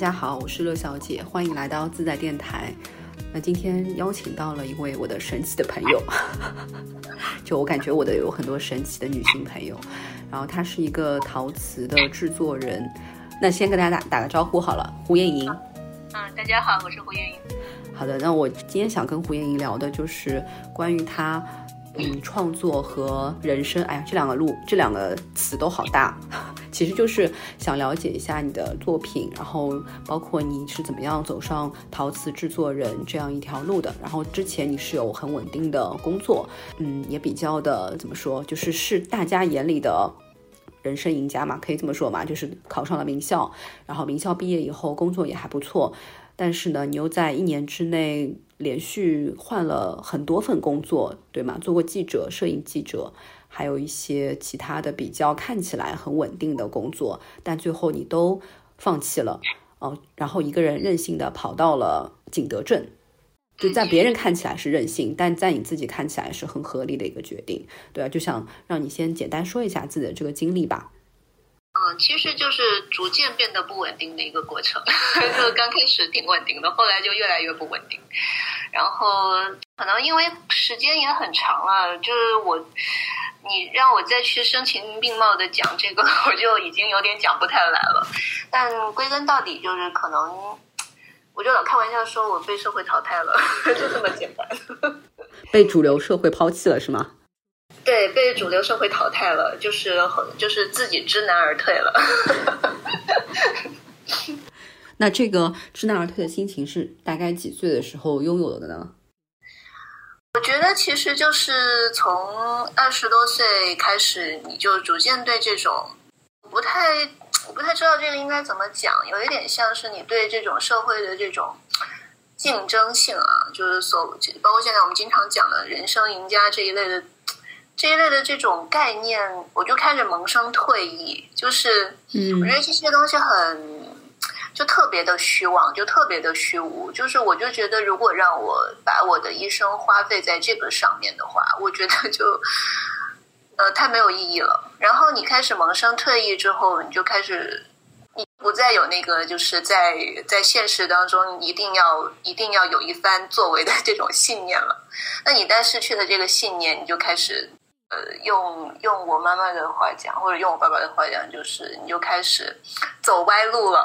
家好，我是乐小姐，欢迎来到自在电台。那今天邀请到了一位我的神奇的朋友，就我感觉我的有很多神奇的女性朋友，然后她是一个陶瓷的制作人。那先跟大家打打个招呼好了，胡艳莹。嗯，大家好，我是胡艳莹。好的，那我今天想跟胡艳莹聊的就是关于她。嗯，创作和人生，哎呀，这两个路，这两个词都好大。其实就是想了解一下你的作品，然后包括你是怎么样走上陶瓷制作人这样一条路的。然后之前你是有很稳定的工作，嗯，也比较的怎么说，就是是大家眼里的人生赢家嘛，可以这么说嘛，就是考上了名校，然后名校毕业以后工作也还不错。但是呢，你又在一年之内连续换了很多份工作，对吗？做过记者、摄影记者，还有一些其他的比较看起来很稳定的工作，但最后你都放弃了，哦，然后一个人任性的跑到了景德镇，就在别人看起来是任性，但在你自己看起来是很合理的一个决定，对啊，就想让你先简单说一下自己的这个经历吧。嗯，其实就是逐渐变得不稳定的一个过程，就刚开始挺稳定的，后来就越来越不稳定。然后可能因为时间也很长了，就是我，你让我再去声情并茂的讲这个，我就已经有点讲不太来了。但归根到底，就是可能，我就老开玩笑说我被社会淘汰了，就这么简单。被主流社会抛弃了，是吗？对，被主流社会淘汰了，就是就是自己知难而退了。那这个知难而退的心情是大概几岁的时候拥有的呢？我觉得其实就是从二十多岁开始，你就逐渐对这种不太，我不太知道这个应该怎么讲，有一点像是你对这种社会的这种竞争性啊，就是所包括现在我们经常讲的人生赢家这一类的。这一类的这种概念，我就开始萌生退意，就是，我觉得这些东西很，就特别的虚妄，就特别的虚无。就是，我就觉得，如果让我把我的一生花费在这个上面的话，我觉得就，呃，太没有意义了。然后你开始萌生退意之后，你就开始，你不再有那个，就是在在现实当中一定要一定要有一番作为的这种信念了。那你一旦失去了这个信念，你就开始。呃，用用我妈妈的话讲，或者用我爸爸的话讲，就是你就开始走歪路了。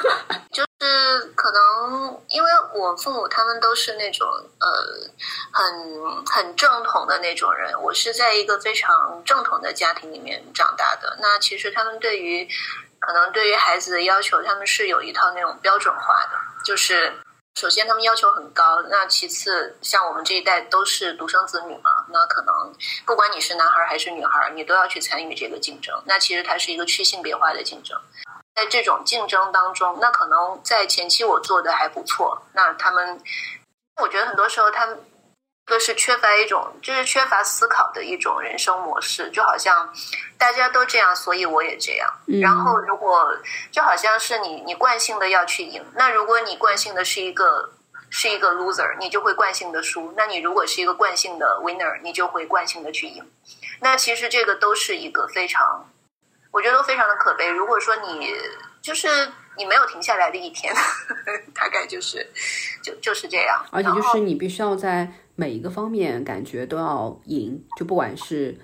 就是可能因为我父母他们都是那种呃很很正统的那种人，我是在一个非常正统的家庭里面长大的。那其实他们对于可能对于孩子的要求，他们是有一套那种标准化的，就是。首先，他们要求很高。那其次，像我们这一代都是独生子女嘛，那可能不管你是男孩还是女孩，你都要去参与这个竞争。那其实它是一个去性别化的竞争。在这种竞争当中，那可能在前期我做的还不错。那他们，我觉得很多时候他们。个是缺乏一种，就是缺乏思考的一种人生模式，就好像大家都这样，所以我也这样。然后，如果就好像是你，你惯性的要去赢，那如果你惯性的是一个是一个 loser，你就会惯性的输。那你如果是一个惯性的 winner，你就会惯性的去赢。那其实这个都是一个非常，我觉得都非常的可悲。如果说你就是你没有停下来的一天，大概就是就就是这样。而且就是你必须要在。每一个方面感觉都要赢，就不管是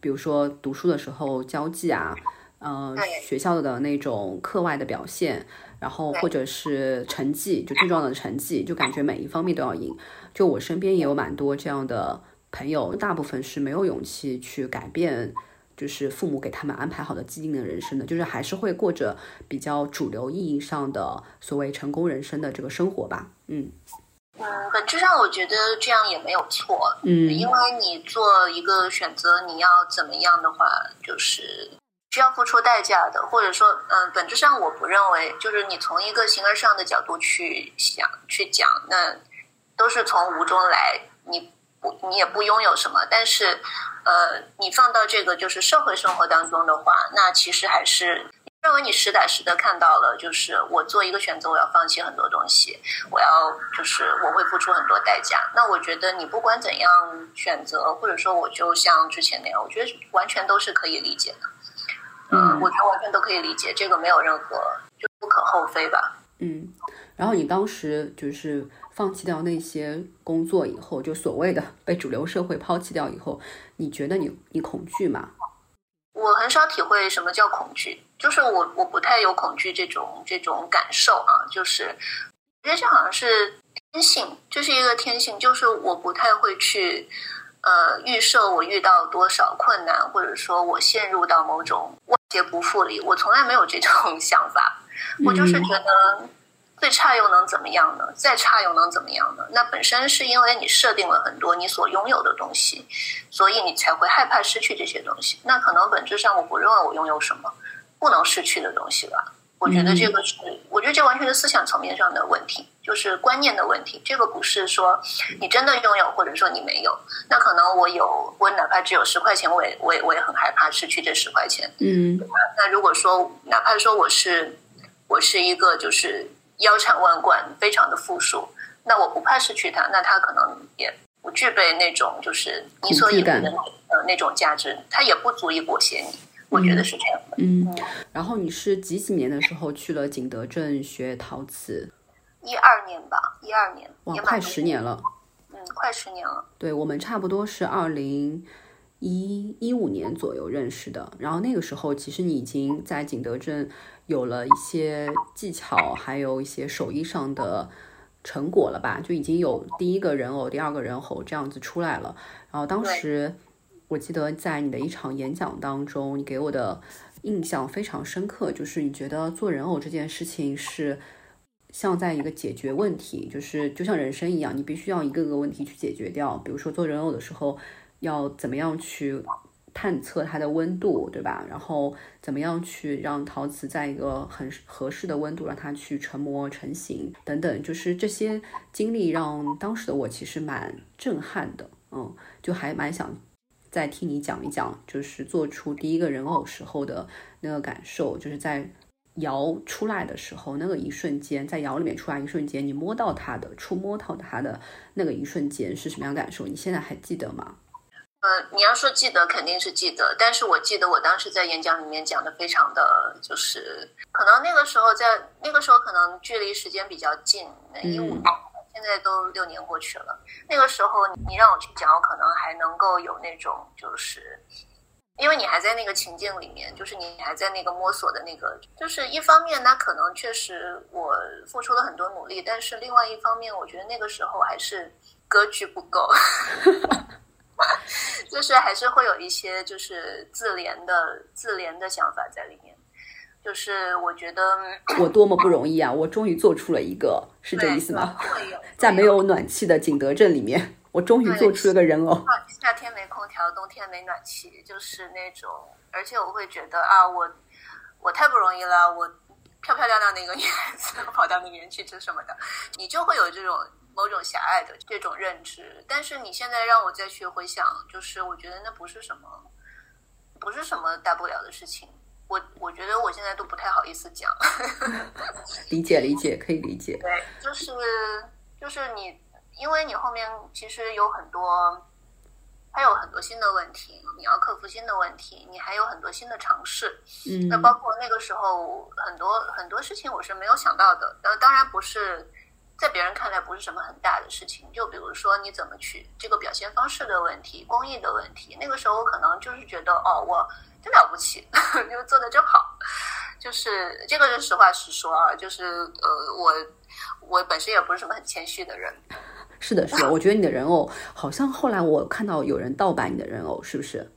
比如说读书的时候交际啊，呃，学校的那种课外的表现，然后或者是成绩，就最重要的成绩，就感觉每一方面都要赢。就我身边也有蛮多这样的朋友，大部分是没有勇气去改变，就是父母给他们安排好的既定的人生的，就是还是会过着比较主流意义上的所谓成功人生的这个生活吧，嗯。嗯，本质上我觉得这样也没有错。嗯，因为你做一个选择，你要怎么样的话，就是需要付出代价的。或者说，嗯，本质上我不认为，就是你从一个形而上的角度去想、去讲，那都是从无中来。你不，你也不拥有什么。但是，呃，你放到这个就是社会生活当中的话，那其实还是。认为你实打实的看到了，就是我做一个选择，我要放弃很多东西，我要就是我会付出很多代价。那我觉得你不管怎样选择，或者说我就像之前那样，我觉得完全都是可以理解的。嗯，我觉得完全都可以理解，这个没有任何就不可厚非吧。嗯，然后你当时就是放弃掉那些工作以后，就所谓的被主流社会抛弃掉以后，你觉得你你恐惧吗？我很少体会什么叫恐惧，就是我我不太有恐惧这种这种感受啊，就是我觉得这好像是天性，就是一个天性，就是我不太会去呃预设我遇到多少困难，或者说我陷入到某种万劫不复里，我从来没有这种 想法，我就是觉得。最差又能怎么样呢？再差又能怎么样呢？那本身是因为你设定了很多你所拥有的东西，所以你才会害怕失去这些东西。那可能本质上我不认为我拥有什么不能失去的东西吧。我觉得这个是，我觉得这完全是思想层面上的问题，就是观念的问题。这个不是说你真的拥有，或者说你没有。那可能我有，我哪怕只有十块钱，我也我也我也很害怕失去这十块钱。嗯。那如果说哪怕说我是我是一个就是。腰缠万贯，非常的富庶，那我不怕失去它，那它可能也不具备那种就是你所以为的呃那种价值，它也不足以裹挟你，我觉得是这样的。嗯，然后你是几几年的时候去了景德镇学陶瓷？一二年吧，一二年，哇，快十年了。嗯，快十年了。对我们差不多是二零一一五年左右认识的，然后那个时候其实你已经在景德镇。有了一些技巧，还有一些手艺上的成果了吧？就已经有第一个人偶、第二个人偶这样子出来了。然后当时我记得在你的一场演讲当中，你给我的印象非常深刻，就是你觉得做人偶这件事情是像在一个解决问题，就是就像人生一样，你必须要一个个问题去解决掉。比如说做人偶的时候，要怎么样去？探测它的温度，对吧？然后怎么样去让陶瓷在一个很合适的温度让它去成膜成型等等，就是这些经历让当时的我其实蛮震撼的，嗯，就还蛮想再听你讲一讲，就是做出第一个人偶时候的那个感受，就是在摇出来的时候那个一瞬间，在摇里面出来一瞬间，你摸到它的、触摸到它的那个一瞬间是什么样感受？你现在还记得吗？呃，你要说记得肯定是记得，但是我记得我当时在演讲里面讲的非常的，就是可能那个时候在那个时候可能距离时间比较近，一五年，现在都六年过去了。那个时候你让我去讲，我可能还能够有那种，就是因为你还在那个情境里面，就是你还在那个摸索的那个，就是一方面，那可能确实我付出了很多努力，但是另外一方面，我觉得那个时候还是格局不够。就是还是会有一些就是自怜的自怜的想法在里面，就是我觉得 我多么不容易啊！我终于做出了一个，是这意思吗？在没有暖气的景德镇里面，我终于做出了个人偶。夏天没空调，冬天没暖气，就是那种，而且我会觉得啊，我我太不容易了，我漂漂亮亮的一个女孩子 跑到里面去吃什么的，你就会有这种。某种狭隘的这种认知，但是你现在让我再去回想，就是我觉得那不是什么，不是什么大不了的事情。我我觉得我现在都不太好意思讲。理解理解，可以理解。对，就是就是你，因为你后面其实有很多，还有很多新的问题，你要克服新的问题，你还有很多新的尝试。嗯，那包括那个时候很多很多事情我是没有想到的。呃，当然不是。在别人看来不是什么很大的事情，就比如说你怎么去这个表现方式的问题、工艺的问题。那个时候我可能就是觉得，哦，我真了不起，就做的真好。就是这个是实话实说啊，就是呃，我我本身也不是什么很谦虚的人。是的，是的，我觉得你的人偶好像后来我看到有人盗版你的人偶，是不是？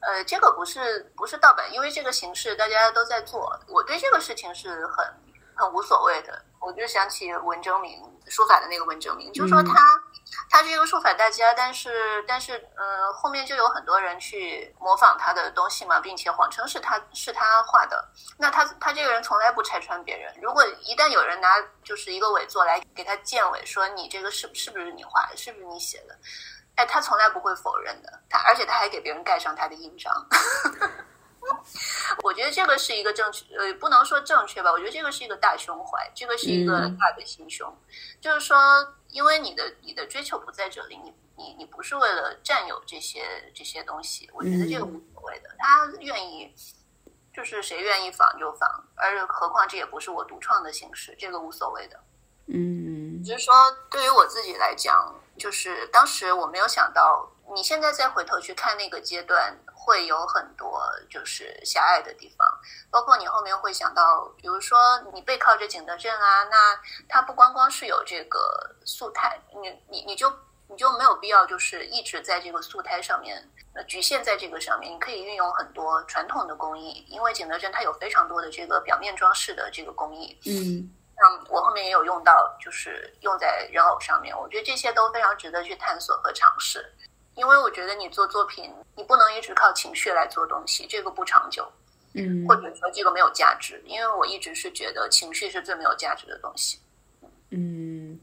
呃，这个不是不是盗版，因为这个形式大家都在做，我对这个事情是很很无所谓的。我就想起文征明书法的那个文征明，就说他他是一个书法大家，但是但是呃后面就有很多人去模仿他的东西嘛，并且谎称是他是他画的。那他他这个人从来不拆穿别人，如果一旦有人拿就是一个伪作来给他鉴伪，说你这个是是不是你画的，是不是你写的？哎，他从来不会否认的，他而且他还给别人盖上他的印章。我觉得这个是一个正确，呃，不能说正确吧。我觉得这个是一个大胸怀，这个是一个大的心胸。就是说，因为你的你的追求不在这里，你你你不是为了占有这些这些东西。我觉得这个无所谓的。他愿意，就是谁愿意仿就仿，而何况这也不是我独创的形式，这个无所谓的。嗯，就是说对于我自己来讲，就是当时我没有想到，你现在再回头去看那个阶段，会有很多就是狭隘的地方，包括你后面会想到，比如说你背靠着景德镇啊，那它不光光是有这个素胎，你你你就你就没有必要就是一直在这个素胎上面，呃，局限在这个上面，你可以运用很多传统的工艺，因为景德镇它有非常多的这个表面装饰的这个工艺，嗯。嗯，我后面也有用到，就是用在人偶上面。我觉得这些都非常值得去探索和尝试，因为我觉得你做作品，你不能一直靠情绪来做东西，这个不长久，嗯或者说这个没有价值。因为我一直是觉得情绪是最没有价值的东西。嗯。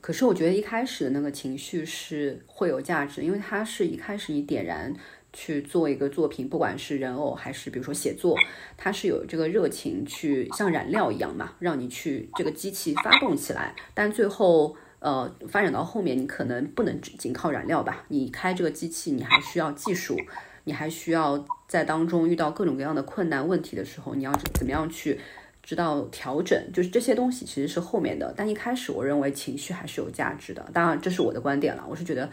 可是我觉得一开始的那个情绪是会有价值，因为它是一开始你点燃去做一个作品，不管是人偶还是比如说写作，它是有这个热情去像燃料一样嘛，让你去这个机器发动起来。但最后呃发展到后面，你可能不能只仅靠燃料吧，你开这个机器，你还需要技术，你还需要在当中遇到各种各样的困难问题的时候，你要怎么样去。知道调整，就是这些东西其实是后面的，但一开始我认为情绪还是有价值的。当然，这是我的观点了。我是觉得，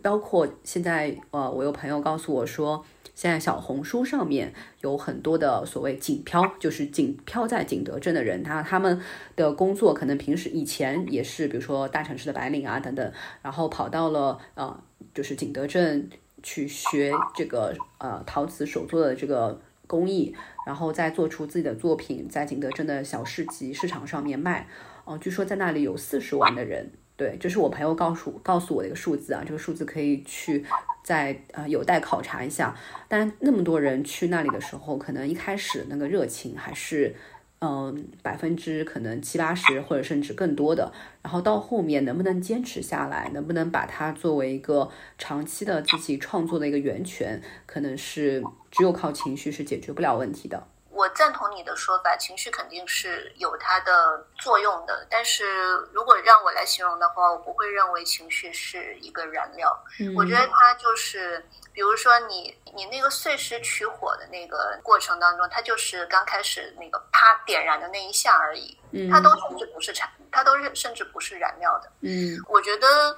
包括现在，呃，我有朋友告诉我说，现在小红书上面有很多的所谓景漂，就是景漂在景德镇的人，他他们的工作可能平时以前也是，比如说大城市的白领啊等等，然后跑到了呃，就是景德镇去学这个呃陶瓷手作的这个工艺。然后再做出自己的作品，在景德镇的小市集市场上面卖。哦，据说在那里有四十万的人。对，这是我朋友告诉告诉我的一个数字啊，这个数字可以去在呃有待考察一下。但那么多人去那里的时候，可能一开始那个热情还是。嗯，百分之可能七八十，或者甚至更多的，然后到后面能不能坚持下来，能不能把它作为一个长期的自己创作的一个源泉，可能是只有靠情绪是解决不了问题的。我赞同你的说法，情绪肯定是有它的作用的。但是如果让我来形容的话，我不会认为情绪是一个燃料。嗯、我觉得它就是，比如说你你那个碎石取火的那个过程当中，它就是刚开始那个啪点燃的那一下而已，嗯、它都甚至不是产，它都是甚至不是燃料的。嗯，我觉得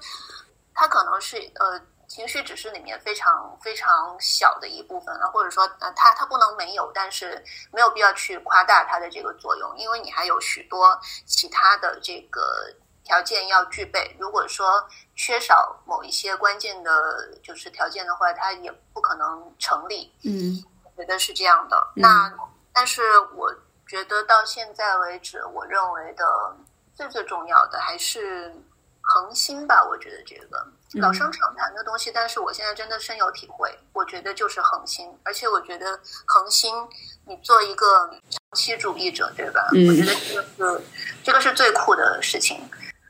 它可能是呃。情绪只是里面非常非常小的一部分了，或者说，呃，它它不能没有，但是没有必要去夸大它的这个作用，因为你还有许多其他的这个条件要具备。如果说缺少某一些关键的，就是条件的话，它也不可能成立。嗯，我觉得是这样的。嗯、那但是我觉得到现在为止，我认为的最最重要的还是恒心吧。我觉得这个。老生常谈的东西，但是我现在真的深有体会。我觉得就是恒心，而且我觉得恒心，你做一个长期主义者，对吧？嗯、我觉得这个是这个是最酷的事情。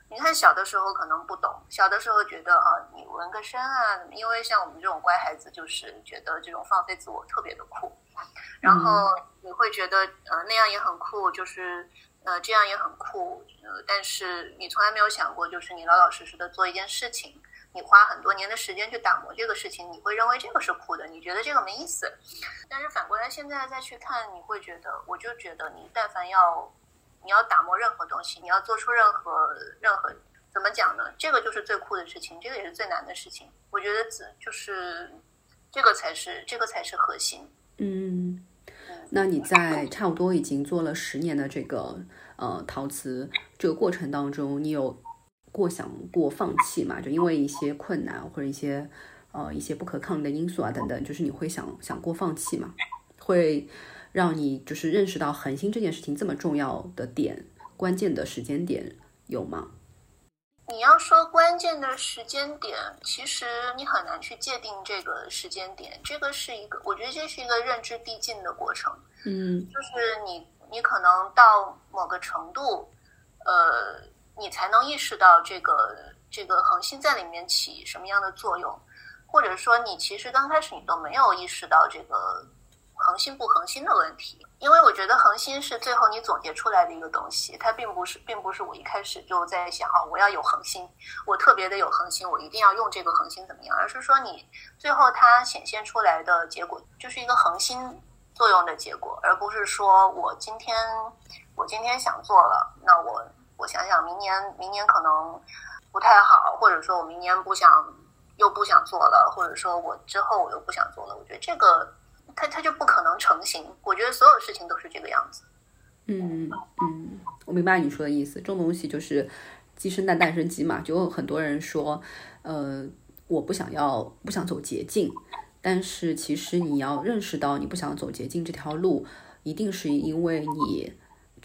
你看小的时候可能不懂，小的时候觉得啊，你纹个身啊，因为像我们这种乖孩子，就是觉得这种放飞自我特别的酷。然后你会觉得呃那样也很酷，就是呃这样也很酷。呃，但是你从来没有想过，就是你老老实实的做一件事情。你花很多年的时间去打磨这个事情，你会认为这个是酷的，你觉得这个没意思。但是反过来现在再去看，你会觉得，我就觉得你但凡要你要打磨任何东西，你要做出任何任何怎么讲呢？这个就是最酷的事情，这个也是最难的事情。我觉得就是这个才是这个才是核心。嗯，那你在差不多已经做了十年的这个呃陶瓷这个过程当中，你有？过想过放弃嘛？就因为一些困难或者一些呃一些不可抗力的因素啊等等，就是你会想想过放弃嘛？会让你就是认识到恒心这件事情这么重要的点，关键的时间点有吗？你要说关键的时间点，其实你很难去界定这个时间点。这个是一个，我觉得这是一个认知递进的过程。嗯，就是你你可能到某个程度，呃。你才能意识到这个这个恒心在里面起什么样的作用，或者说你其实刚开始你都没有意识到这个恒心不恒心的问题，因为我觉得恒心是最后你总结出来的一个东西，它并不是并不是我一开始就在想啊我要有恒心，我特别的有恒心，我一定要用这个恒心怎么样，而是说你最后它显现出来的结果就是一个恒心作用的结果，而不是说我今天我今天想做了，那我我想想明年明年可能不太好，或者说我明年不想又不想做了，或者说我之后我又不想做了，我觉得这个它它就不可能成型。我觉得所有事情都是这个样子。嗯嗯，我明白你说的意思。这种东西就是鸡生蛋，蛋生鸡嘛。就很多人说，呃，我不想要，不想走捷径。但是其实你要认识到，你不想走捷径这条路，一定是因为你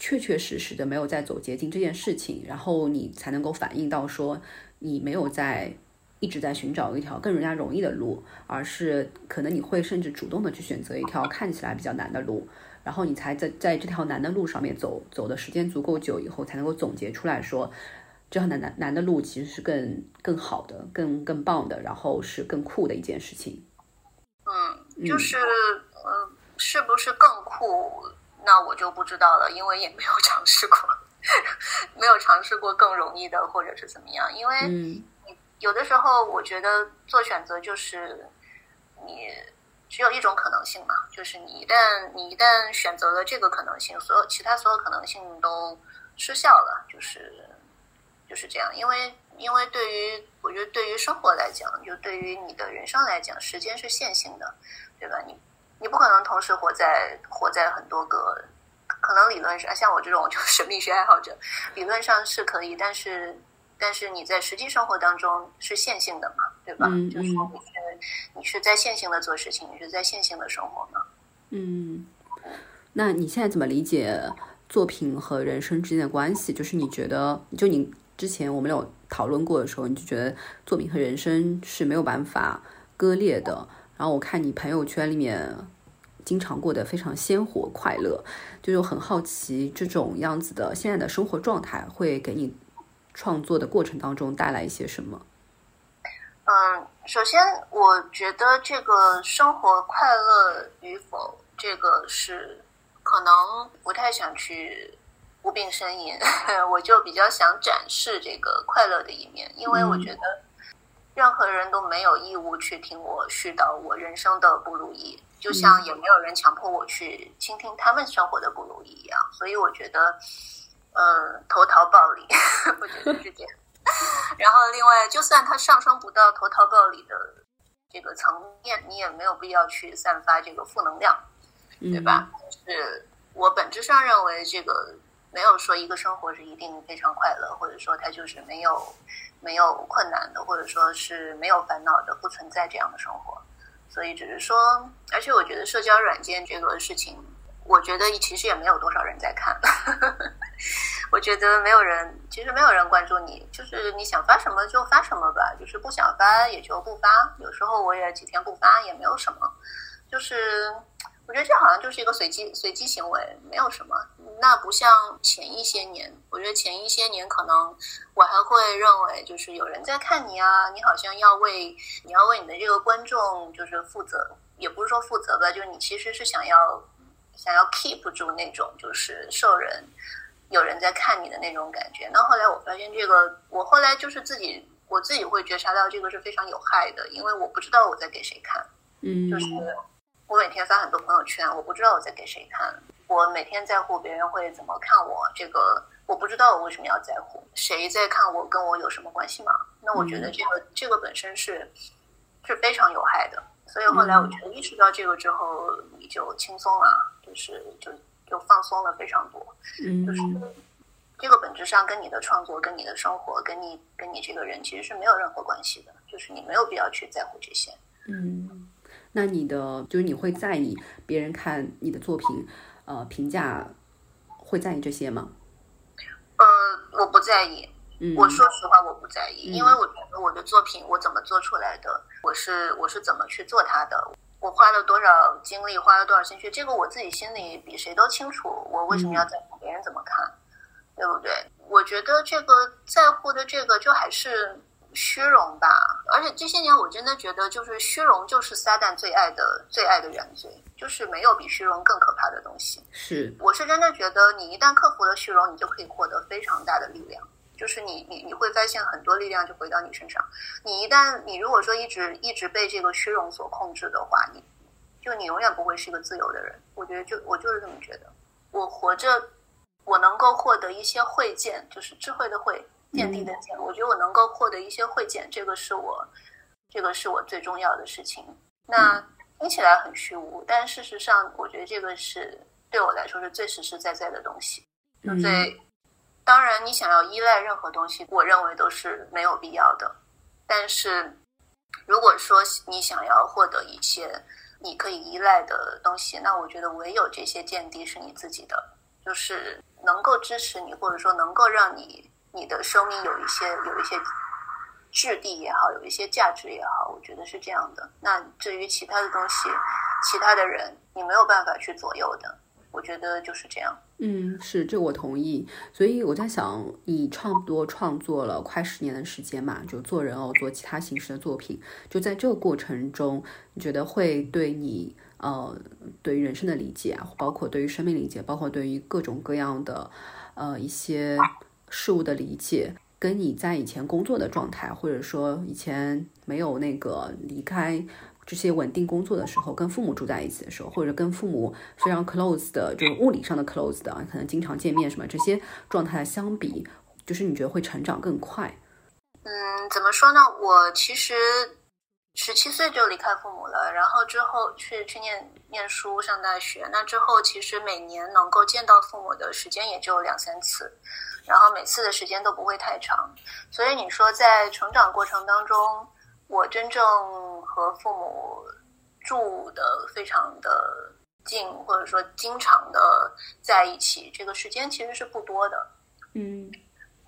确确实实的没有在走捷径这件事情，然后你才能够反映到说，你没有在一直在寻找一条更人家容易的路，而是可能你会甚至主动的去选择一条看起来比较难的路。然后你才在在这条难的路上面走走的时间足够久以后，才能够总结出来说，这条难难难的路其实是更更好的、更更棒的，然后是更酷的一件事情。嗯，就是呃，是不是更酷？那我就不知道了，因为也没有尝试过，没有尝试过更容易的，或者是怎么样。因为有的时候，我觉得做选择就是你。只有一种可能性嘛，就是你一旦你一旦选择了这个可能性，所有其他所有可能性都失效了，就是就是这样。因为因为对于我觉得对于生活来讲，就对于你的人生来讲，时间是线性的，对吧？你你不可能同时活在活在很多个，可能理论上像我这种就神秘学爱好者，理论上是可以，但是。但是你在实际生活当中是线性的嘛，对吧？就是说你是你是在线性的做事情，你是在线性的生活嘛。嗯，那你现在怎么理解作品和人生之间的关系？就是你觉得，就你之前我们有讨论过的时候，你就觉得作品和人生是没有办法割裂的。然后我看你朋友圈里面经常过得非常鲜活快乐，就很好奇这种样子的现在的生活状态会给你。创作的过程当中带来一些什么？嗯，首先我觉得这个生活快乐与否，这个是可能不太想去无病呻吟，我就比较想展示这个快乐的一面，因为我觉得任何人都没有义务去听我絮叨我人生的不如意，就像也没有人强迫我去倾听他们生活的不如意一样，所以我觉得。嗯，投桃报李，我觉得是这样。然后，另外，就算它上升不到投桃报李的这个层面，你也没有必要去散发这个负能量，对吧？是我本质上认为，这个没有说一个生活是一定非常快乐，或者说它就是没有没有困难的，或者说是没有烦恼的，不存在这样的生活。所以，只是说，而且我觉得社交软件这个事情。我觉得其实也没有多少人在看，我觉得没有人，其实没有人关注你，就是你想发什么就发什么吧，就是不想发也就不发。有时候我也几天不发也没有什么，就是我觉得这好像就是一个随机随机行为，没有什么。那不像前一些年，我觉得前一些年可能我还会认为，就是有人在看你啊，你好像要为你要为你的这个观众就是负责，也不是说负责吧，就是你其实是想要。想要 keep 住那种就是受人有人在看你的那种感觉，那后来我发现这个，我后来就是自己我自己会觉察到这个是非常有害的，因为我不知道我在给谁看，嗯，就是我每天发很多朋友圈，我不知道我在给谁看，我每天在乎别人会怎么看我，这个我不知道我为什么要在乎，谁在看我跟我有什么关系吗？那我觉得这个这个本身是是非常有害的，所以后来我觉得意识到这个之后，你就轻松了。就是就就放松了非常多，嗯，就是。这个本质上跟你的创作、跟你的生活、跟你跟你这个人其实是没有任何关系的，就是你没有必要去在乎这些。嗯，那你的就是你会在意别人看你的作品，呃，评价会在意这些吗？呃，我不在意。嗯，我说实话，我不在意，因为我觉得我的作品我怎么做出来的，我是我是怎么去做它的。我花了多少精力，花了多少心血，这个我自己心里比谁都清楚。我为什么要在乎别人怎么看，对不对？我觉得这个在乎的这个就还是虚荣吧。而且这些年我真的觉得，就是虚荣就是撒旦最爱的最爱的原罪，就是没有比虚荣更可怕的东西。是，我是真的觉得，你一旦克服了虚荣，你就可以获得非常大的力量。就是你，你你会发现很多力量就回到你身上。你一旦你如果说一直一直被这个虚荣所控制的话，你就你永远不会是一个自由的人。我觉得就我就是这么觉得。我活着，我能够获得一些慧见，就是智慧的慧，见地的见。我觉得我能够获得一些会见，这个是我，这个是我最重要的事情。那听起来很虚无，但事实上，我觉得这个是对我来说是最实实在在的东西。最当然，你想要依赖任何东西，我认为都是没有必要的。但是，如果说你想要获得一些你可以依赖的东西，那我觉得唯有这些见地是你自己的，就是能够支持你，或者说能够让你你的生命有一些有一些质地也好，有一些价值也好，我觉得是这样的。那至于其他的东西，其他的人，你没有办法去左右的。我觉得就是这样。嗯，是这我同意。所以我在想，你差不多创作了快十年的时间嘛，就做人偶，做其他形式的作品。就在这个过程中，你觉得会对你呃，对于人生的理解，包括对于生命理解，包括对于各种各样的呃一些事物的理解，跟你在以前工作的状态，或者说以前没有那个离开。这些稳定工作的时候，跟父母住在一起的时候，或者跟父母非常 close 的，就是物理上的 close 的，可能经常见面什么这些状态相比，就是你觉得会成长更快？嗯，怎么说呢？我其实十七岁就离开父母了，然后之后去去念念书上大学，那之后其实每年能够见到父母的时间也就两三次，然后每次的时间都不会太长，所以你说在成长过程当中。我真正和父母住的非常的近，或者说经常的在一起，这个时间其实是不多的。嗯，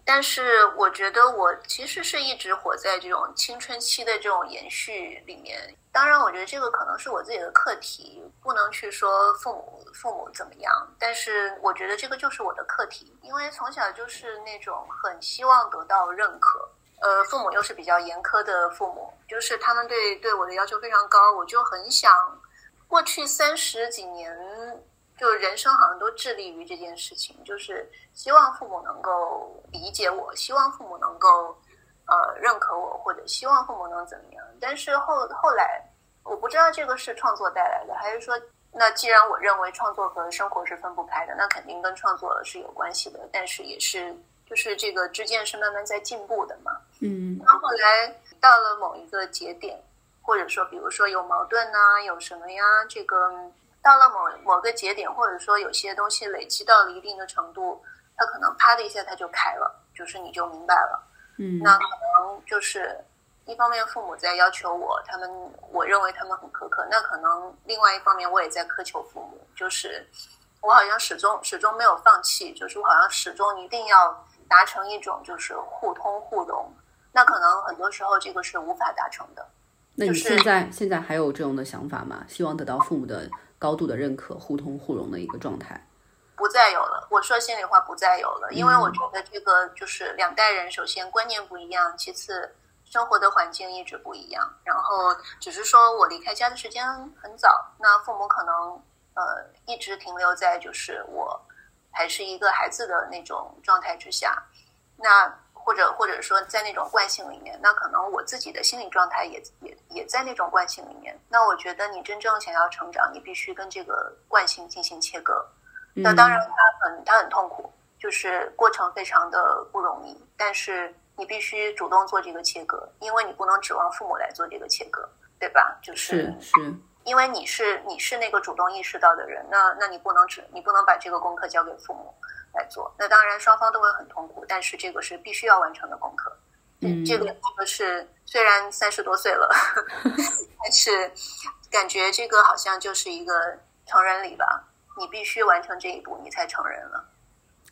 但是我觉得我其实是一直活在这种青春期的这种延续里面。当然，我觉得这个可能是我自己的课题，不能去说父母父母怎么样。但是我觉得这个就是我的课题，因为从小就是那种很希望得到认可。呃，父母又是比较严苛的父母，就是他们对对我的要求非常高，我就很想，过去三十几年，就人生好像都致力于这件事情，就是希望父母能够理解我，希望父母能够呃认可我，或者希望父母能怎么样。但是后后来，我不知道这个是创作带来的，还是说，那既然我认为创作和生活是分不开的，那肯定跟创作是有关系的，但是也是。就是这个之间是慢慢在进步的嘛，嗯，然后后来到了某一个节点，或者说比如说有矛盾呐，有什么呀？这个到了某某个节点，或者说有些东西累积到了一定的程度，它可能啪的一下它就开了，就是你就明白了，嗯，那可能就是一方面父母在要求我，他们我认为他们很苛刻，那可能另外一方面我也在苛求父母，就是我好像始终始终没有放弃，就是我好像始终一定要。达成一种就是互通互融，那可能很多时候这个是无法达成的。那你现在现在还有这种的想法吗？希望得到父母的高度的认可，互通互融的一个状态？不再有了。我说心里话，不再有了。因为我觉得这个就是两代人，首先观念不一样，其次生活的环境一直不一样。然后只是说我离开家的时间很早，那父母可能呃一直停留在就是我。还是一个孩子的那种状态之下，那或者或者说在那种惯性里面，那可能我自己的心理状态也也也在那种惯性里面。那我觉得你真正想要成长，你必须跟这个惯性进行切割。那当然，它很它很痛苦，就是过程非常的不容易。但是你必须主动做这个切割，因为你不能指望父母来做这个切割，对吧？就是是。因为你是你是那个主动意识到的人，那那你不能只你不能把这个功课交给父母来做。那当然双方都会很痛苦，但是这个是必须要完成的功课。嗯，这个这个是虽然三十多岁了，但是感觉这个好像就是一个成人礼吧。你必须完成这一步，你才成人了。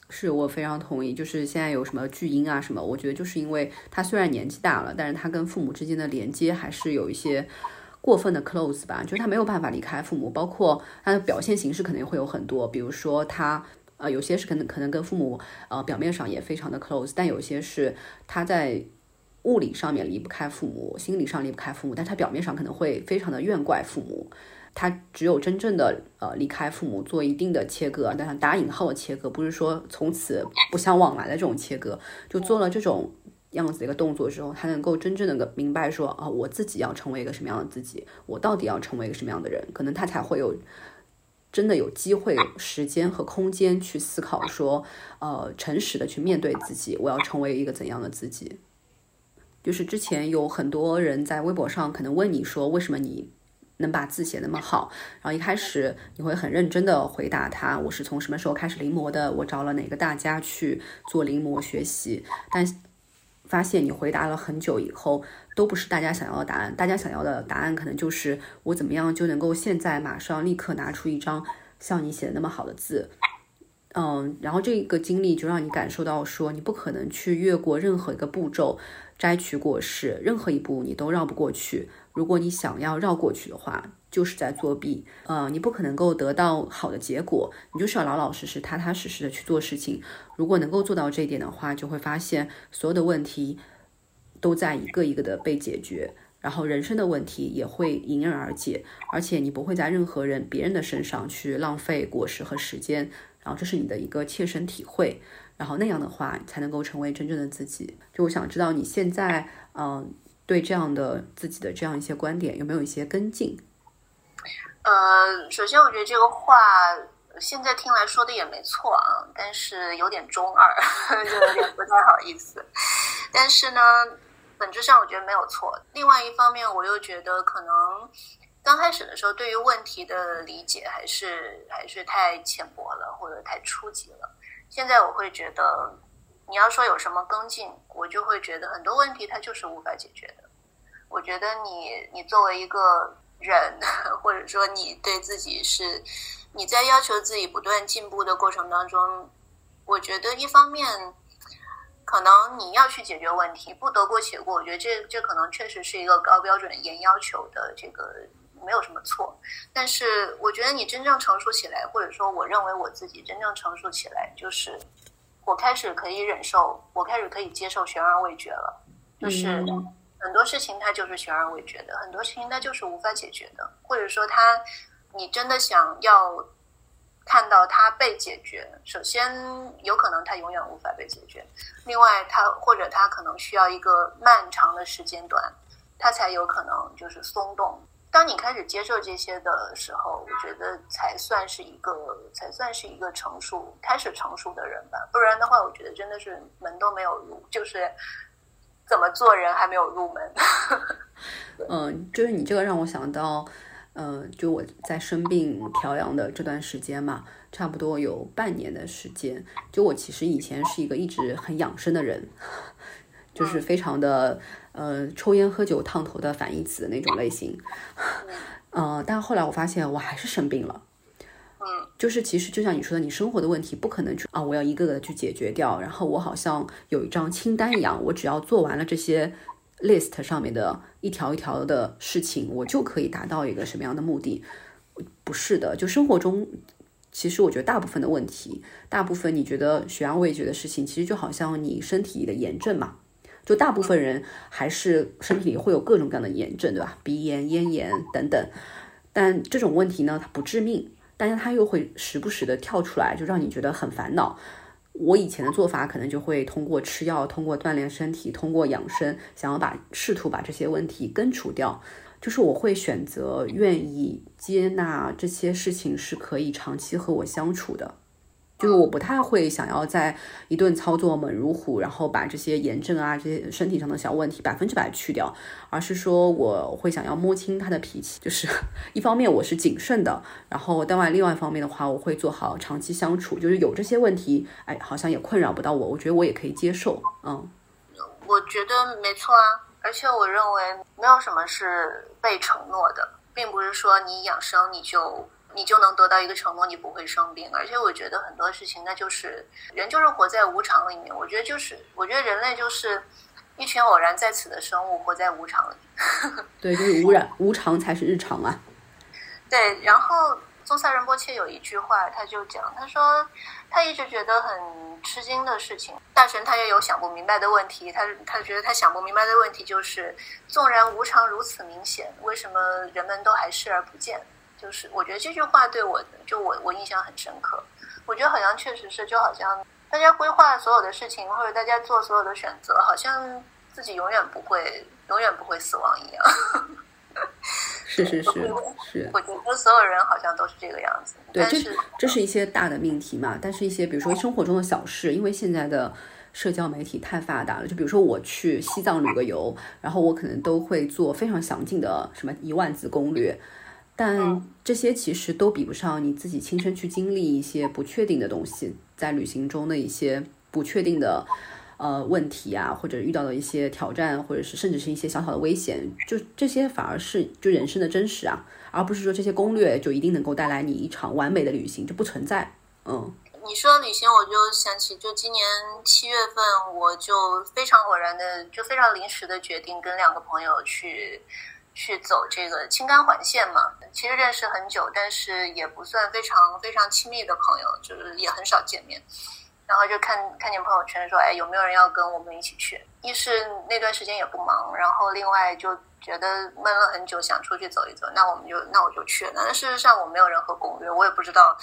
是我非常同意。就是现在有什么巨婴啊什么，我觉得就是因为他虽然年纪大了，但是他跟父母之间的连接还是有一些。过分的 close 吧，就是他没有办法离开父母，包括他的表现形式肯定会有很多，比如说他呃有些是可能可能跟父母呃表面上也非常的 close，但有些是他在物理上面离不开父母，心理上离不开父母，但他表面上可能会非常的怨怪父母，他只有真正的呃离开父母做一定的切割，但他打引号的切割，不是说从此不相往来的这种切割，就做了这种。样子的一个动作之后，他能够真正的明白说啊，我自己要成为一个什么样的自己，我到底要成为一个什么样的人，可能他才会有真的有机会、时间和空间去思考说，呃，诚实的去面对自己，我要成为一个怎样的自己。就是之前有很多人在微博上可能问你说，为什么你？能把字写那么好，然后一开始你会很认真的回答他，我是从什么时候开始临摹的，我找了哪个大家去做临摹学习，但发现你回答了很久以后，都不是大家想要的答案，大家想要的答案可能就是我怎么样就能够现在马上立刻拿出一张像你写的那么好的字，嗯，然后这个经历就让你感受到说，你不可能去越过任何一个步骤摘取果实，任何一步你都绕不过去。如果你想要绕过去的话，就是在作弊。呃，你不可能够得到好的结果，你就是要老老实实、踏踏实实的去做事情。如果能够做到这一点的话，就会发现所有的问题都在一个一个的被解决，然后人生的问题也会迎刃而解，而且你不会在任何人、别人的身上去浪费果实和时间。然后这是你的一个切身体会，然后那样的话才能够成为真正的自己。就我想知道你现在，嗯。对这样的自己的这样一些观点，有没有一些跟进？呃，首先我觉得这个话现在听来说的也没错啊，但是有点中二，就有点不太好意思。但是呢，本质上我觉得没有错。另外一方面，我又觉得可能刚开始的时候对于问题的理解还是还是太浅薄了，或者太初级了。现在我会觉得。你要说有什么跟进，我就会觉得很多问题它就是无法解决的。我觉得你你作为一个人，或者说你对自己是你在要求自己不断进步的过程当中，我觉得一方面可能你要去解决问题，不得过且过。我觉得这这可能确实是一个高标准、严要求的这个没有什么错。但是我觉得你真正成熟起来，或者说我认为我自己真正成熟起来，就是。我开始可以忍受，我开始可以接受悬而未决了。就是很多事情它就是悬而未决的，很多事情它就是无法解决的，或者说它，你真的想要看到它被解决，首先有可能它永远无法被解决，另外它或者它可能需要一个漫长的时间段，它才有可能就是松动。当你开始接受这些的时候，我觉得才算是一个，才算是一个成熟、开始成熟的人吧。不然的话，我觉得真的是门都没有入，就是怎么做人还没有入门。嗯，就是你这个让我想到，嗯，就我在生病调养的这段时间嘛，差不多有半年的时间。就我其实以前是一个一直很养生的人，就是非常的。呃，抽烟喝酒烫头的反义词那种类型，呃，但后来我发现我还是生病了，就是其实就像你说的，你生活的问题不可能去啊，我要一个个的去解决掉，然后我好像有一张清单一样，我只要做完了这些 list 上面的一条一条的事情，我就可以达到一个什么样的目的？不是的，就生活中，其实我觉得大部分的问题，大部分你觉得悬而未决的事情，其实就好像你身体的炎症嘛。就大部分人还是身体里会有各种各样的炎症，对吧？鼻炎、咽炎等等。但这种问题呢，它不致命，但是它又会时不时的跳出来，就让你觉得很烦恼。我以前的做法可能就会通过吃药、通过锻炼身体、通过养生，想要把试图把这些问题根除掉。就是我会选择愿意接纳这些事情是可以长期和我相处的。就是我不太会想要在一顿操作猛如虎，然后把这些炎症啊、这些身体上的小问题百分之百去掉，而是说我会想要摸清他的脾气。就是 一方面我是谨慎的，然后另外另外一方面的话，我会做好长期相处。就是有这些问题，哎，好像也困扰不到我，我觉得我也可以接受。嗯，我觉得没错啊，而且我认为没有什么是被承诺的，并不是说你养生你就。你就能得到一个承诺，你不会生病。而且我觉得很多事情，那就是人就是活在无常里面。我觉得就是，我觉得人类就是一群偶然在此的生物，活在无常里。对，就是无然无常才是日常啊。对，然后宗萨仁波切有一句话，他就讲，他说他一直觉得很吃惊的事情，大神他也有想不明白的问题。他他觉得他想不明白的问题就是，纵然无常如此明显，为什么人们都还视而不见？就是我觉得这句话对我就我我印象很深刻。我觉得好像确实是，就好像大家规划所有的事情，或者大家做所有的选择，好像自己永远不会，永远不会死亡一样。是是是是，我觉得所有人好像都是这个样子。对，这这是一些大的命题嘛？但是一些比如说生活中的小事，因为现在的社交媒体太发达了，就比如说我去西藏旅个游，然后我可能都会做非常详尽的什么一万字攻略。但这些其实都比不上你自己亲身去经历一些不确定的东西，在旅行中的一些不确定的呃问题啊，或者遇到的一些挑战，或者是甚至是一些小小的危险，就这些反而是就人生的真实啊，而不是说这些攻略就一定能够带来你一场完美的旅行，就不存在。嗯，你说旅行，我就想起，就今年七月份，我就非常偶然的，就非常临时的决定跟两个朋友去。去走这个青甘环线嘛，其实认识很久，但是也不算非常非常亲密的朋友，就是也很少见面。然后就看看见朋友圈说，哎，有没有人要跟我们一起去？一是那段时间也不忙，然后另外就觉得闷了很久，想出去走一走。那我们就那我就去了。但事实上我没有任何攻略，我也不知道。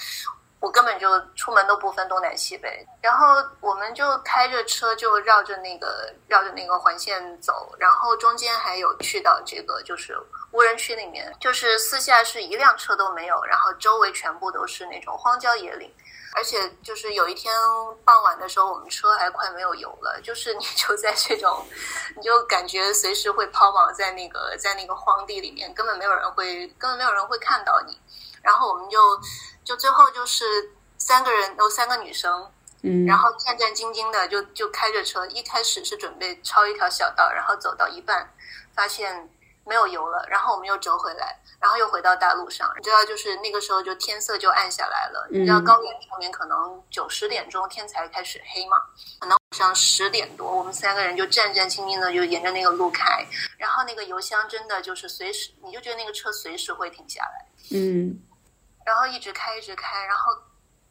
我根本就出门都不分东南西北，然后我们就开着车就绕着那个绕着那个环线走，然后中间还有去到这个就是无人区里面，就是四下是一辆车都没有，然后周围全部都是那种荒郊野岭，而且就是有一天傍晚的时候，我们车还快没有油了，就是你就在这种，你就感觉随时会抛锚在那个在那个荒地里面，根本没有人会根本没有人会看到你，然后我们就。就最后就是三个人，有三个女生，嗯，然后战战兢兢的就就开着车，一开始是准备抄一条小道，然后走到一半，发现没有油了，然后我们又折回来，然后又回到大路上。你知道，就是那个时候就天色就暗下来了。你知道高原上面可能九十点钟天才开始黑嘛？可能晚上十点多，我们三个人就战战兢兢的就沿着那个路开，然后那个油箱真的就是随时，你就觉得那个车随时会停下来，嗯。然后一直开，一直开，然后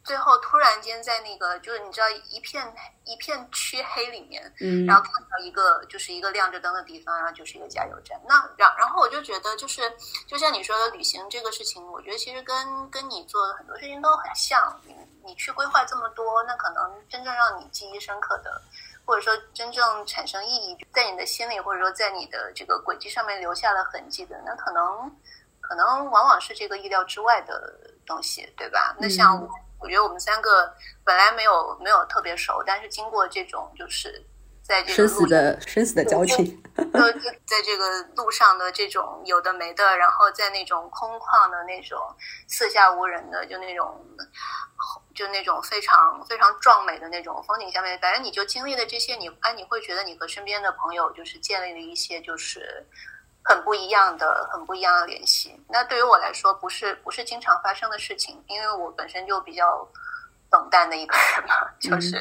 最后突然间在那个就是你知道一片一片黢黑里面，嗯，然后看到一个就是一个亮着灯的地方，然后就是一个加油站。那然然后我就觉得就是就像你说的旅行这个事情，我觉得其实跟跟你做的很多事情都很像。你你去规划这么多，那可能真正让你记忆深刻的，或者说真正产生意义在你的心里，或者说在你的这个轨迹上面留下了痕迹的，那可能。可能往往是这个意料之外的东西，对吧？那像我觉得我们三个本来没有没有特别熟，但是经过这种就是在这个生死的生死的交情，就在这个路上的这种有的没的，然后在那种空旷的那种四下无人的，就那种就那种非常非常壮美的那种风景下面，反正你就经历了这些，你哎，你会觉得你和身边的朋友就是建立了一些就是。很不一样的，很不一样的联系。那对于我来说，不是不是经常发生的事情，因为我本身就比较冷淡的一个人嘛。就是，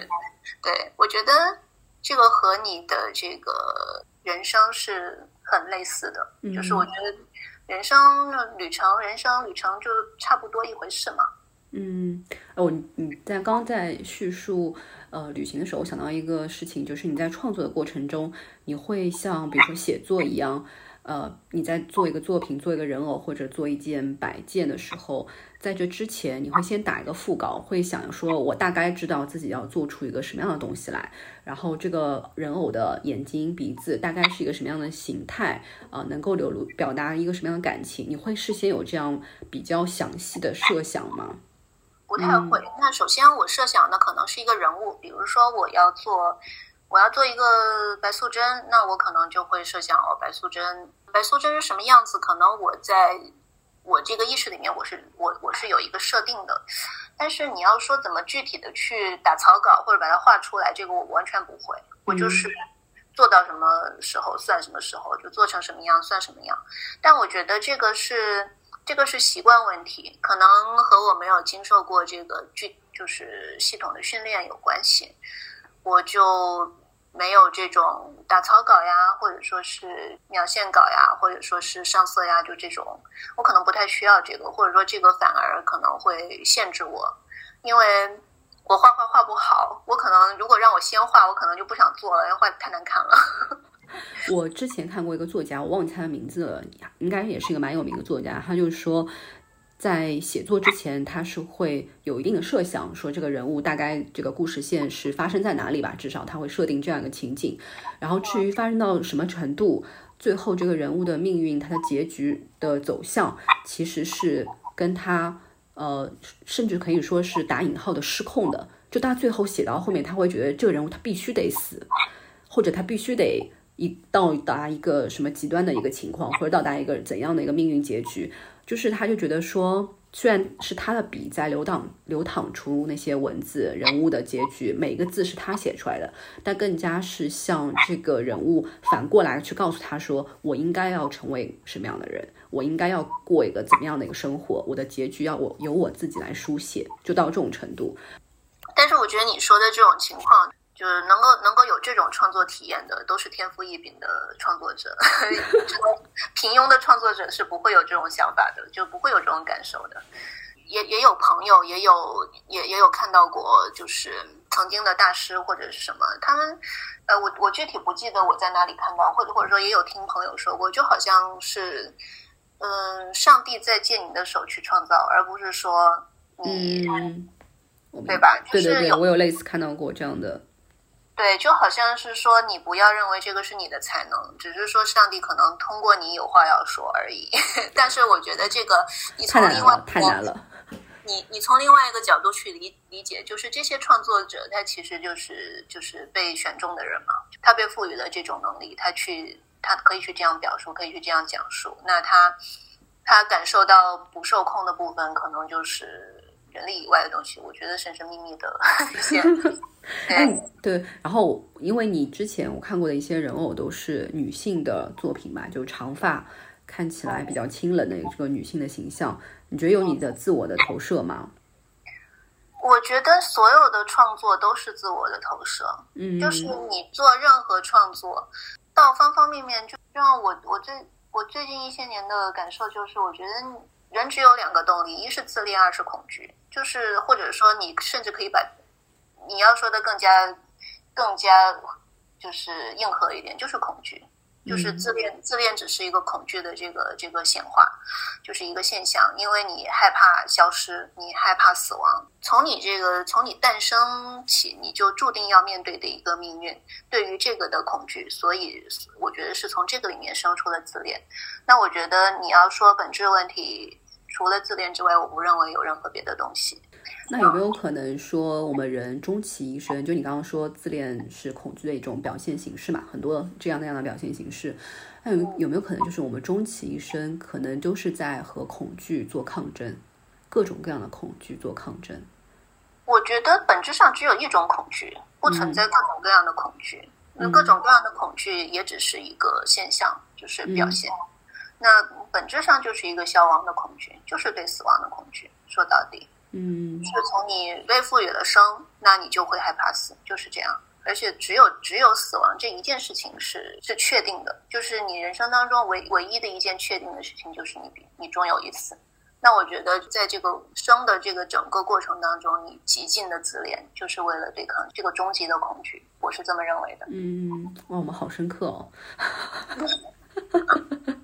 对我觉得这个和你的这个人生是很类似的。就是我觉得人生旅程，人生旅程就差不多一回事嘛。嗯，哦，你在刚在叙述呃旅行的时候，我想到一个事情，就是你在创作的过程中，你会像比如说写作一样。呃，你在做一个作品、做一个人偶或者做一件摆件的时候，在这之前，你会先打一个副稿，会想说，我大概知道自己要做出一个什么样的东西来，然后这个人偶的眼睛、鼻子大概是一个什么样的形态，呃，能够流露表达一个什么样的感情，你会事先有这样比较详细的设想吗？不太会。那首先我设想的可能是一个人物，比如说我要做。我要做一个白素贞，那我可能就会设想哦，白素贞，白素贞是什么样子？可能我在我这个意识里面，我是我我是有一个设定的。但是你要说怎么具体的去打草稿或者把它画出来，这个我完全不会。我就是做到什么时候算什么时候，就做成什么样算什么样。但我觉得这个是这个是习惯问题，可能和我没有经受过这个具就是系统的训练有关系。我就。没有这种打草稿呀，或者说是描线稿呀，或者说是上色呀，就这种，我可能不太需要这个，或者说这个反而可能会限制我，因为我画画画不好，我可能如果让我先画，我可能就不想做了，因为画太难看了。我之前看过一个作家，我忘记他的名字了，应该也是一个蛮有名的作家，他就说。在写作之前，他是会有一定的设想，说这个人物大概这个故事线是发生在哪里吧，至少他会设定这样一个情景。然后至于发生到什么程度，最后这个人物的命运，他的结局的走向，其实是跟他呃，甚至可以说是打引号的失控的。就他最后写到后面，他会觉得这个人物他必须得死，或者他必须得一到达一个什么极端的一个情况，或者到达一个怎样的一个命运结局。就是他，就觉得说，虽然是他的笔在流淌流淌出那些文字、人物的结局，每一个字是他写出来的，但更加是像这个人物反过来去告诉他说，我应该要成为什么样的人，我应该要过一个怎么样的一个生活，我的结局要我由我自己来书写，就到这种程度。但是我觉得你说的这种情况。就是能够能够有这种创作体验的，都是天赋异禀的创作者。这种平庸的创作者是不会有这种想法的，就不会有这种感受的。也也有朋友，也有也也有看到过，就是曾经的大师或者是什么，他们呃，我我具体不记得我在哪里看到，或者或者说也有听朋友说过，就好像是嗯，上帝在借你的手去创造，而不是说你对吧？对对对，我有类似看到过这样的。对，就好像是说，你不要认为这个是你的才能，只是说上帝可能通过你有话要说而已。但是我觉得这个，你从另外太难了。你你从另外一个角度去理理解，就是这些创作者他其实就是就是被选中的人嘛，他被赋予了这种能力，他去他可以去这样表述，可以去这样讲述。那他他感受到不受控的部分，可能就是人力以外的东西。我觉得神神秘秘的一些。嗯，对。然后，因为你之前我看过的一些人偶都是女性的作品嘛，就长发，看起来比较清冷的这个女性的形象，你觉得有你的自我的投射吗？我觉得所有的创作都是自我的投射，嗯，就是你做任何创作，到方方面面，就让我我最我最近一些年的感受就是，我觉得人只有两个动力，一是自恋，二是恐惧，就是或者说你甚至可以把。你要说的更加、更加就是硬核一点，就是恐惧，就是自恋。自恋只是一个恐惧的这个这个显化，就是一个现象。因为你害怕消失，你害怕死亡。从你这个从你诞生起，你就注定要面对的一个命运。对于这个的恐惧，所以我觉得是从这个里面生出了自恋。那我觉得你要说本质问题，除了自恋之外，我不认为有任何别的东西。那有没有可能说，我们人终其一生，就你刚刚说自恋是恐惧的一种表现形式嘛？很多这样那样的表现形式，那有有没有可能就是我们终其一生，可能都是在和恐惧做抗争，各种各样的恐惧做抗争？我觉得本质上只有一种恐惧，不存在各种各样的恐惧。那各种各样的恐惧也只是一个现象，就是表现。那本质上就是一个消亡的恐惧，就是对死亡的恐惧。说到底。嗯，是从你被赋予了生，那你就会害怕死，就是这样。而且只有只有死亡这一件事情是是确定的，就是你人生当中唯唯一的一件确定的事情，就是你你终有一死。那我觉得在这个生的这个整个过程当中，你极尽的自恋，就是为了对抗这个终极的恐惧。我是这么认为的。嗯，哇，我们好深刻哦。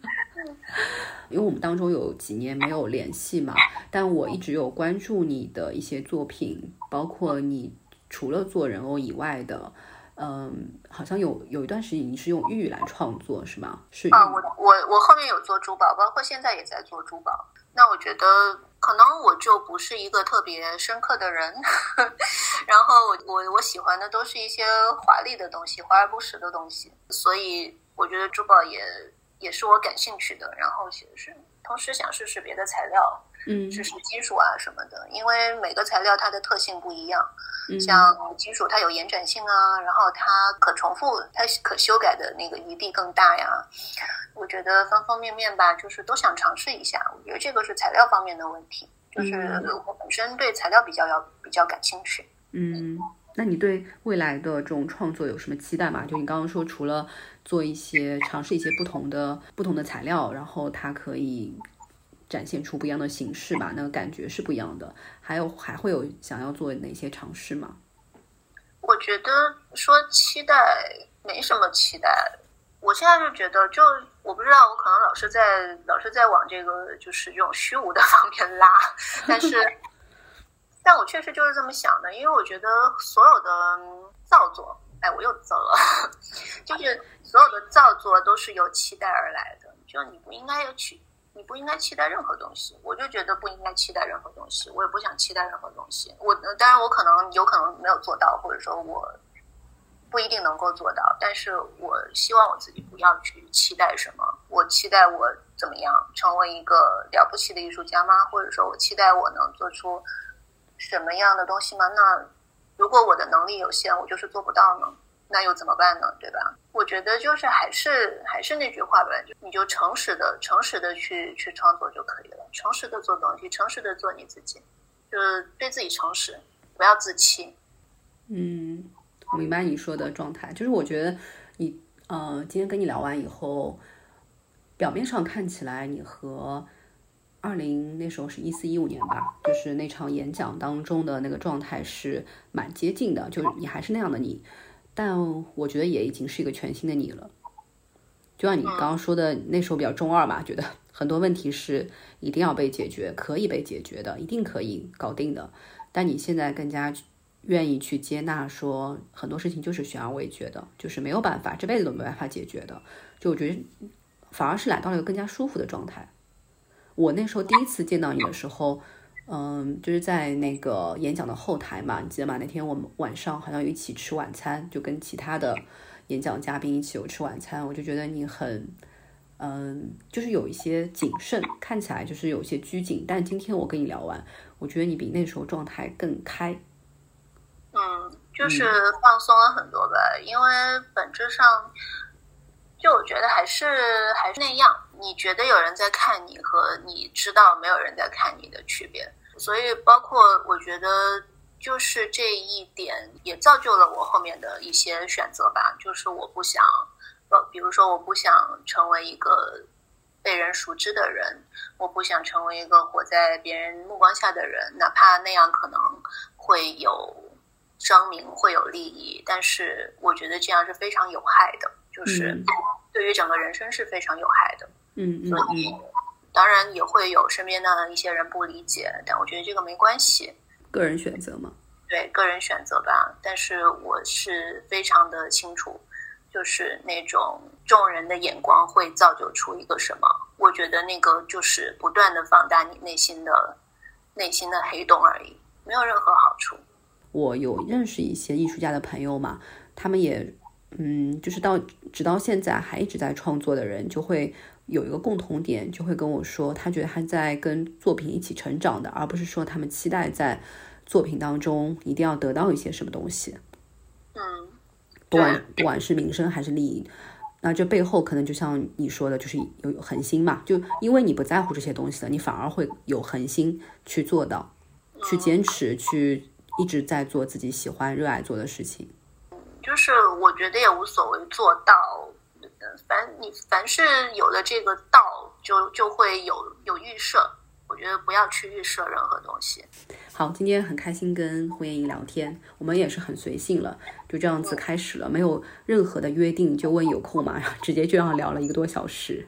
因为我们当中有几年没有联系嘛，但我一直有关注你的一些作品，包括你除了做人偶以外的，嗯，好像有有一段时间你是用玉来创作是吗？是啊，我我我后面有做珠宝，包括现在也在做珠宝。那我觉得可能我就不是一个特别深刻的人，然后我我我喜欢的都是一些华丽的东西，华而不实的东西，所以我觉得珠宝也。也是我感兴趣的，然后其实是同时想试试别的材料，嗯，试试金属啊什么的，因为每个材料它的特性不一样，像金属它有延展性啊，然后它可重复、它可修改的那个余地更大呀。我觉得方方面面吧，就是都想尝试一下。我觉得这个是材料方面的问题，就是我本身对材料比较要比较感兴趣。嗯，那你对未来的这种创作有什么期待吗？就你刚刚说除了。做一些尝试一些不同的不同的材料，然后它可以展现出不一样的形式吧，那个感觉是不一样的。还有还会有想要做哪些尝试吗？我觉得说期待没什么期待，我现在就觉得就我不知道，我可能老是在老是在往这个就是这种虚无的 方面拉，但是，但我确实就是这么想的，因为我觉得所有的造作，哎，我又走了，就是所有的造作都是由期待而来的，就你不应该要去。你不应该期待任何东西，我就觉得不应该期待任何东西，我也不想期待任何东西。我当然我可能有可能没有做到，或者说我不一定能够做到，但是我希望我自己不要去期待什么。我期待我怎么样成为一个了不起的艺术家吗？或者说我期待我能做出什么样的东西吗？那如果我的能力有限，我就是做不到呢？那又怎么办呢？对吧？我觉得就是还是还是那句话吧，就你就诚实的、诚实的去去创作就可以了，诚实的做东西，诚实的做你自己，就是对自己诚实，不要自欺。嗯，我明白你说的状态，就是我觉得你，呃，今天跟你聊完以后，表面上看起来你和二零那时候是一四一五年吧，就是那场演讲当中的那个状态是蛮接近的，就是你还是那样的你。但我觉得也已经是一个全新的你了，就像你刚刚说的，那时候比较中二吧，觉得 很多问题是一定要被解决，可以被解决的，一定可以搞定的。但你现在更加愿意去接纳，说很多事情就是悬而未决的，就是没有办法，这辈子都没办法解决的。就我觉得反而是来到了一个更加舒服的状态。我那时候第一次见到你的时候。嗯，就是在那个演讲的后台嘛，你记得吗？那天我们晚上好像一起吃晚餐，就跟其他的演讲嘉宾一起有吃晚餐。我就觉得你很，嗯，就是有一些谨慎，看起来就是有些拘谨。但今天我跟你聊完，我觉得你比那时候状态更开。嗯，就是放松了很多吧，因为本质上，就我觉得还是还是那样。你觉得有人在看你和你知道没有人在看你的区别，所以包括我觉得就是这一点也造就了我后面的一些选择吧。就是我不想，呃，比如说我不想成为一个被人熟知的人，我不想成为一个活在别人目光下的人，哪怕那样可能会有声名会有利益，但是我觉得这样是非常有害的，就是对于整个人生是非常有害的。嗯嗯嗯，当然也会有身边的一些人不理解，但我觉得这个没关系，个人选择嘛。对，个人选择吧。但是我是非常的清楚，就是那种众人的眼光会造就出一个什么。我觉得那个就是不断的放大你内心的内心的黑洞而已，没有任何好处。我有认识一些艺术家的朋友嘛，他们也嗯，就是到直到现在还一直在创作的人，就会。有一个共同点，就会跟我说，他觉得他在跟作品一起成长的，而不是说他们期待在作品当中一定要得到一些什么东西。嗯，不管不管是名声还是利益，那这背后可能就像你说的，就是有恒心嘛。就因为你不在乎这些东西了，你反而会有恒心去做到，去坚持，去一直在做自己喜欢、热爱做的事情。就是我觉得也无所谓做到。凡你凡是有了这个道，就就会有有预设。我觉得不要去预设任何东西。好，今天很开心跟胡彦莹聊天，我们也是很随性了，就这样子开始了，没有任何的约定，就问有空吗？直接就要聊了一个多小时，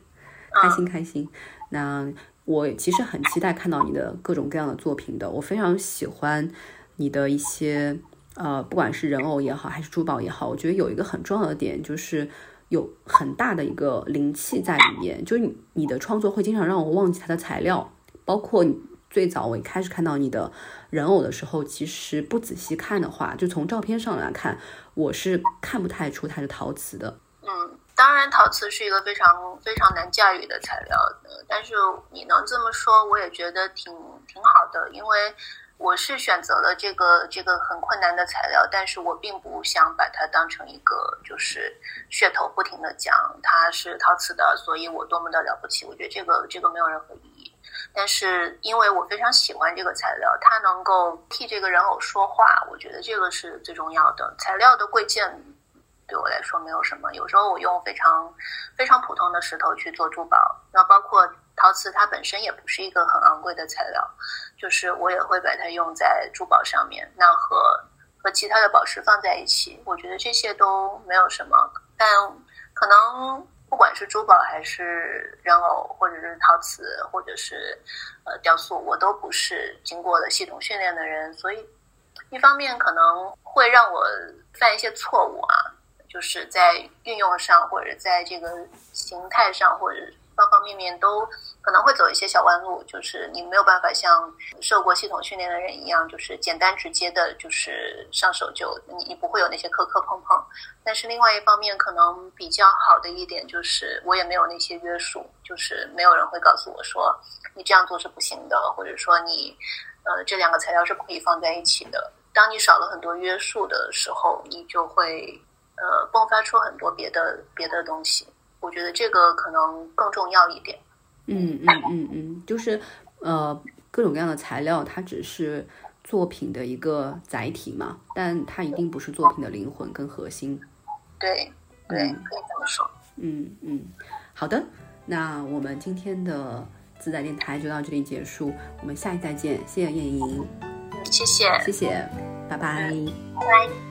开心开心。那我其实很期待看到你的各种各样的作品的，我非常喜欢你的一些呃，不管是人偶也好，还是珠宝也好，我觉得有一个很重要的点就是。有很大的一个灵气在里面，就是你的创作会经常让我忘记它的材料，包括最早我一开始看到你的人偶的时候，其实不仔细看的话，就从照片上来看，我是看不太出它是陶瓷的。嗯，当然陶瓷是一个非常非常难驾驭的材料，但是你能这么说，我也觉得挺挺好的，因为。我是选择了这个这个很困难的材料，但是我并不想把它当成一个就是噱头，不停的讲它是陶瓷的，所以我多么的了不起。我觉得这个这个没有任何意义。但是因为我非常喜欢这个材料，它能够替这个人偶说话，我觉得这个是最重要的。材料的贵贱对我来说没有什么。有时候我用非常非常普通的石头去做珠宝，那包括。陶瓷它本身也不是一个很昂贵的材料，就是我也会把它用在珠宝上面，那和和其他的宝石放在一起，我觉得这些都没有什么。但可能不管是珠宝还是人偶，或者是陶瓷，或者是呃雕塑，我都不是经过了系统训练的人，所以一方面可能会让我犯一些错误啊，就是在运用上，或者在这个形态上，或者。方方面面都可能会走一些小弯路，就是你没有办法像受过系统训练的人一样，就是简单直接的，就是上手就你你不会有那些磕磕碰碰。但是另外一方面，可能比较好的一点就是我也没有那些约束，就是没有人会告诉我说你这样做是不行的，或者说你呃这两个材料是不可以放在一起的。当你少了很多约束的时候，你就会呃迸发出很多别的别的东西。我觉得这个可能更重要一点。嗯嗯嗯嗯，就是呃，各种各样的材料，它只是作品的一个载体嘛，但它一定不是作品的灵魂跟核心。对对，可以这么说。嗯嗯，好的，那我们今天的自在电台就到这里结束，我们下期再见，谢谢燕莹。谢谢，谢谢，拜拜。拜拜。